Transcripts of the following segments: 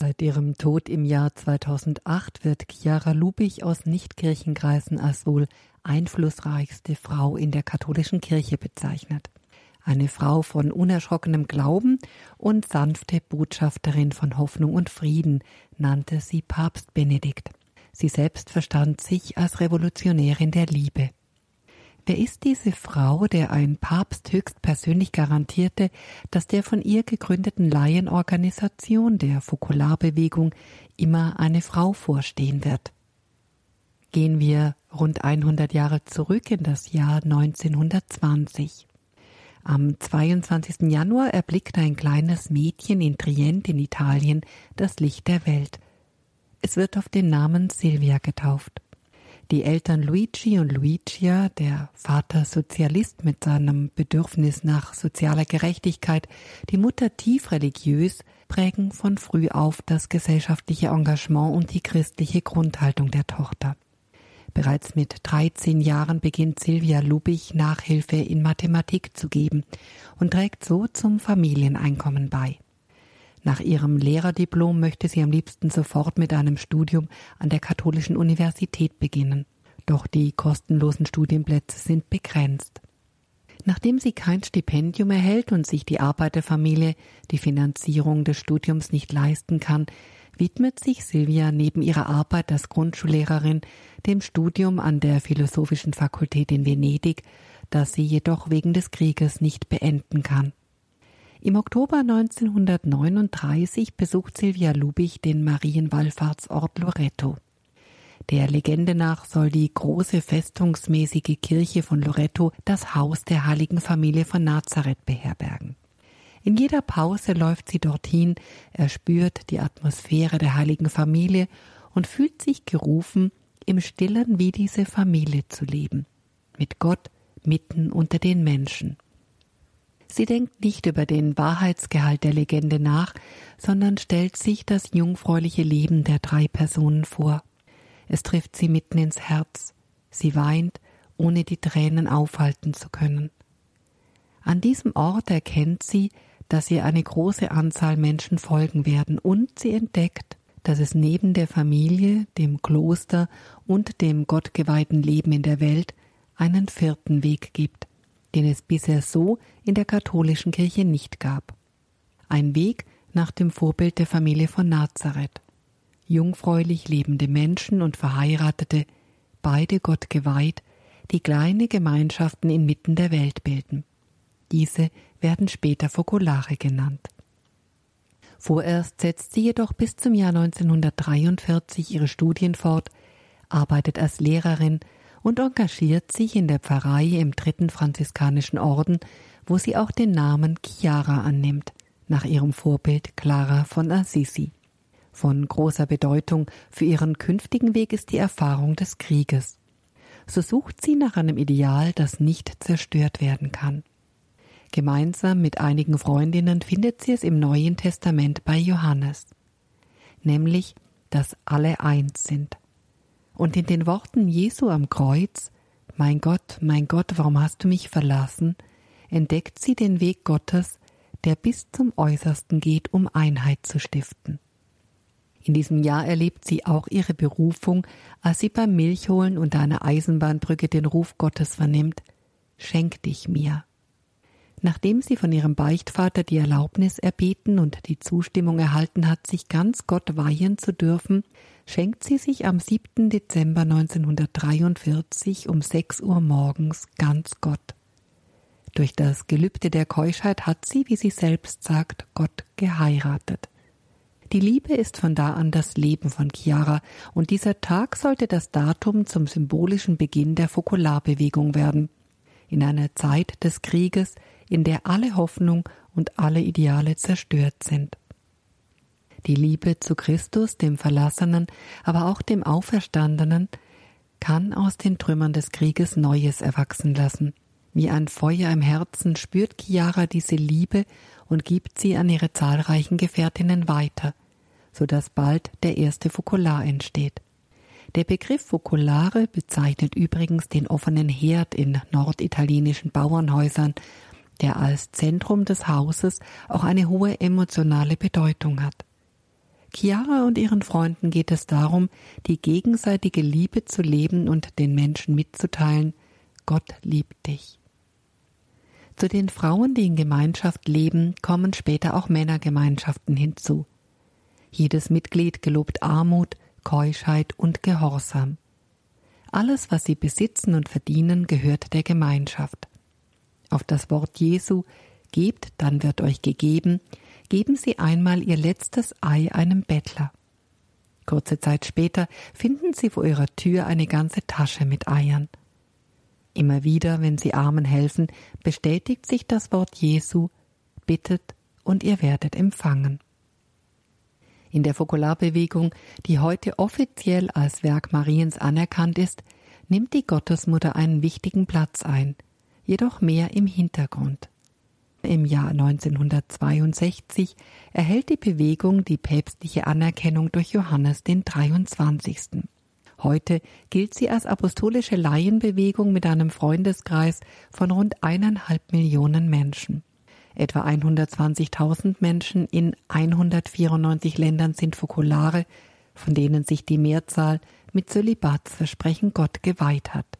Seit ihrem Tod im Jahr 2008 wird Chiara Lubich aus Nichtkirchenkreisen als wohl einflussreichste Frau in der katholischen Kirche bezeichnet. Eine Frau von unerschrockenem Glauben und sanfte Botschafterin von Hoffnung und Frieden nannte sie Papst Benedikt. Sie selbst verstand sich als Revolutionärin der Liebe. Wer ist diese Frau, der ein Papst höchstpersönlich garantierte, dass der von ihr gegründeten Laienorganisation der Fokularbewegung immer eine Frau vorstehen wird? Gehen wir rund 100 Jahre zurück in das Jahr 1920. Am 22. Januar erblickt ein kleines Mädchen in Trient in Italien das Licht der Welt. Es wird auf den Namen Silvia getauft. Die Eltern Luigi und Luigia, der Vater Sozialist mit seinem Bedürfnis nach sozialer Gerechtigkeit, die Mutter tief religiös, prägen von früh auf das gesellschaftliche Engagement und die christliche Grundhaltung der Tochter. Bereits mit 13 Jahren beginnt Silvia Lubich Nachhilfe in Mathematik zu geben und trägt so zum Familieneinkommen bei. Nach ihrem Lehrerdiplom möchte sie am liebsten sofort mit einem Studium an der Katholischen Universität beginnen. Doch die kostenlosen Studienplätze sind begrenzt. Nachdem sie kein Stipendium erhält und sich die Arbeiterfamilie die Finanzierung des Studiums nicht leisten kann, widmet sich Silvia neben ihrer Arbeit als Grundschullehrerin dem Studium an der Philosophischen Fakultät in Venedig, das sie jedoch wegen des Krieges nicht beenden kann. Im Oktober 1939 besucht Silvia Lubich den Marienwallfahrtsort Loreto. Der Legende nach soll die große festungsmäßige Kirche von Loreto das Haus der heiligen Familie von Nazareth beherbergen. In jeder Pause läuft sie dorthin, erspürt die Atmosphäre der heiligen Familie und fühlt sich gerufen, im Stillen wie diese Familie zu leben, mit Gott mitten unter den Menschen. Sie denkt nicht über den Wahrheitsgehalt der Legende nach, sondern stellt sich das jungfräuliche Leben der drei Personen vor. Es trifft sie mitten ins Herz. Sie weint, ohne die Tränen aufhalten zu können. An diesem Ort erkennt sie, dass ihr eine große Anzahl Menschen folgen werden, und sie entdeckt, dass es neben der Familie, dem Kloster und dem gottgeweihten Leben in der Welt einen vierten Weg gibt, den es bisher so in der katholischen Kirche nicht gab. Ein Weg nach dem Vorbild der Familie von Nazareth. Jungfräulich lebende Menschen und Verheiratete, beide Gott geweiht, die kleine Gemeinschaften inmitten der Welt bilden. Diese werden später Fokolare genannt. Vorerst setzt sie jedoch bis zum Jahr 1943 ihre Studien fort, arbeitet als Lehrerin und engagiert sich in der Pfarrei im dritten franziskanischen Orden, wo sie auch den Namen Chiara annimmt, nach ihrem Vorbild Clara von Assisi. Von großer Bedeutung für ihren künftigen Weg ist die Erfahrung des Krieges. So sucht sie nach einem Ideal, das nicht zerstört werden kann. Gemeinsam mit einigen Freundinnen findet sie es im Neuen Testament bei Johannes, nämlich, dass alle eins sind. Und in den Worten Jesu am Kreuz, Mein Gott, mein Gott, warum hast du mich verlassen, entdeckt sie den Weg Gottes, der bis zum Äußersten geht, um Einheit zu stiften. In diesem Jahr erlebt sie auch ihre Berufung, als sie beim Milchholen unter einer Eisenbahnbrücke den Ruf Gottes vernimmt, Schenk dich mir. Nachdem sie von ihrem Beichtvater die Erlaubnis erbeten und die Zustimmung erhalten hat, sich ganz Gott weihen zu dürfen, schenkt sie sich am 7. Dezember 1943 um 6 Uhr morgens ganz Gott. Durch das Gelübde der Keuschheit hat sie, wie sie selbst sagt, Gott geheiratet. Die Liebe ist von da an das Leben von Chiara, und dieser Tag sollte das Datum zum symbolischen Beginn der Fokularbewegung werden. In einer Zeit des Krieges, in der alle Hoffnung und alle Ideale zerstört sind. Die Liebe zu Christus, dem Verlassenen, aber auch dem Auferstandenen, kann aus den Trümmern des Krieges Neues erwachsen lassen. Wie ein Feuer im Herzen spürt Chiara diese Liebe und gibt sie an ihre zahlreichen Gefährtinnen weiter, so dass bald der erste Fokular entsteht. Der Begriff Fokulare bezeichnet übrigens den offenen Herd in norditalienischen Bauernhäusern, der als Zentrum des Hauses auch eine hohe emotionale Bedeutung hat. Chiara und ihren Freunden geht es darum, die gegenseitige Liebe zu leben und den Menschen mitzuteilen, Gott liebt dich. Zu den Frauen, die in Gemeinschaft leben, kommen später auch Männergemeinschaften hinzu. Jedes Mitglied gelobt Armut, Keuschheit und Gehorsam. Alles, was sie besitzen und verdienen, gehört der Gemeinschaft. Auf das Wort Jesu Gebt, dann wird euch gegeben, geben sie einmal ihr letztes Ei einem Bettler. Kurze Zeit später finden sie vor ihrer Tür eine ganze Tasche mit Eiern. Immer wieder, wenn sie Armen helfen, bestätigt sich das Wort Jesu, bittet und ihr werdet empfangen. In der Fokularbewegung, die heute offiziell als Werk Mariens anerkannt ist, nimmt die Gottesmutter einen wichtigen Platz ein, jedoch mehr im Hintergrund. Im Jahr 1962 erhält die Bewegung die päpstliche Anerkennung durch Johannes den 23. Heute gilt sie als apostolische Laienbewegung mit einem Freundeskreis von rund eineinhalb Millionen Menschen. Etwa 120.000 Menschen in 194 Ländern sind Fokulare, von denen sich die Mehrzahl mit Zölibatsversprechen Gott geweiht hat.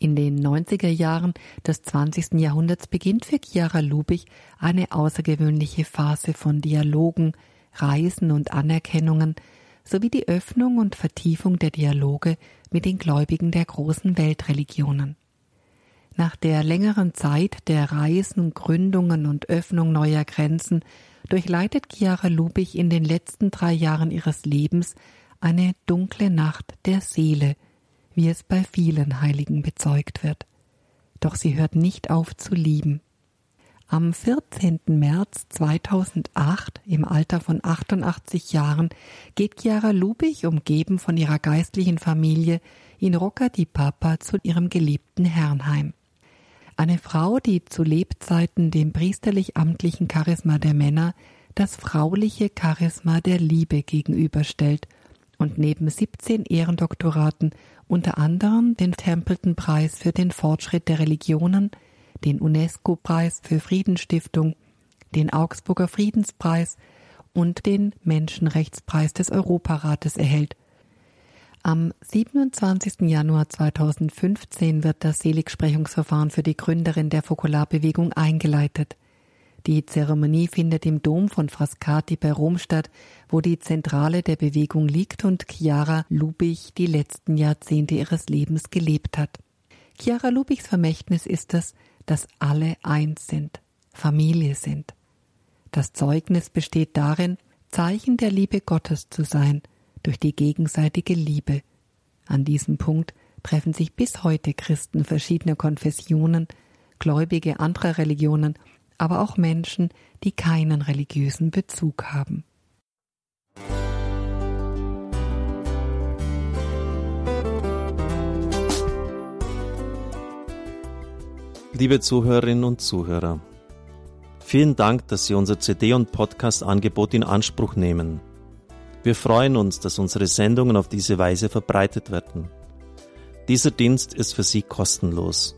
In den 90er Jahren des 20. Jahrhunderts beginnt für Chiara Lubich eine außergewöhnliche Phase von Dialogen, Reisen und Anerkennungen sowie die Öffnung und Vertiefung der Dialoge mit den Gläubigen der großen Weltreligionen. Nach der längeren Zeit der Reisen, Gründungen und Öffnung neuer Grenzen durchleitet Chiara Lubich in den letzten drei Jahren ihres Lebens eine dunkle Nacht der Seele – wie es bei vielen Heiligen bezeugt wird. Doch sie hört nicht auf zu lieben. Am 14. März 2008, im Alter von 88 Jahren, geht Chiara Lubich, umgeben von ihrer geistlichen Familie, in Rocca di Papa zu ihrem geliebten Herrnheim. Eine Frau, die zu Lebzeiten dem priesterlich-amtlichen Charisma der Männer das frauliche Charisma der Liebe gegenüberstellt und neben 17 Ehrendoktoraten unter anderem den Templeton-Preis für den Fortschritt der Religionen, den UNESCO-Preis für Friedensstiftung, den Augsburger Friedenspreis und den Menschenrechtspreis des Europarates erhält. Am 27. Januar 2015 wird das Seligsprechungsverfahren für die Gründerin der Fokularbewegung eingeleitet. Die Zeremonie findet im Dom von Frascati bei Rom statt, wo die Zentrale der Bewegung liegt und Chiara Lubich die letzten Jahrzehnte ihres Lebens gelebt hat. Chiara Lubichs Vermächtnis ist es, dass alle eins sind, Familie sind. Das Zeugnis besteht darin, Zeichen der Liebe Gottes zu sein, durch die gegenseitige Liebe. An diesem Punkt treffen sich bis heute Christen verschiedener Konfessionen, Gläubige anderer Religionen aber auch Menschen, die keinen religiösen Bezug haben. Liebe Zuhörerinnen und Zuhörer, vielen Dank, dass Sie unser CD- und Podcast-Angebot in Anspruch nehmen. Wir freuen uns, dass unsere Sendungen auf diese Weise verbreitet werden. Dieser Dienst ist für Sie kostenlos.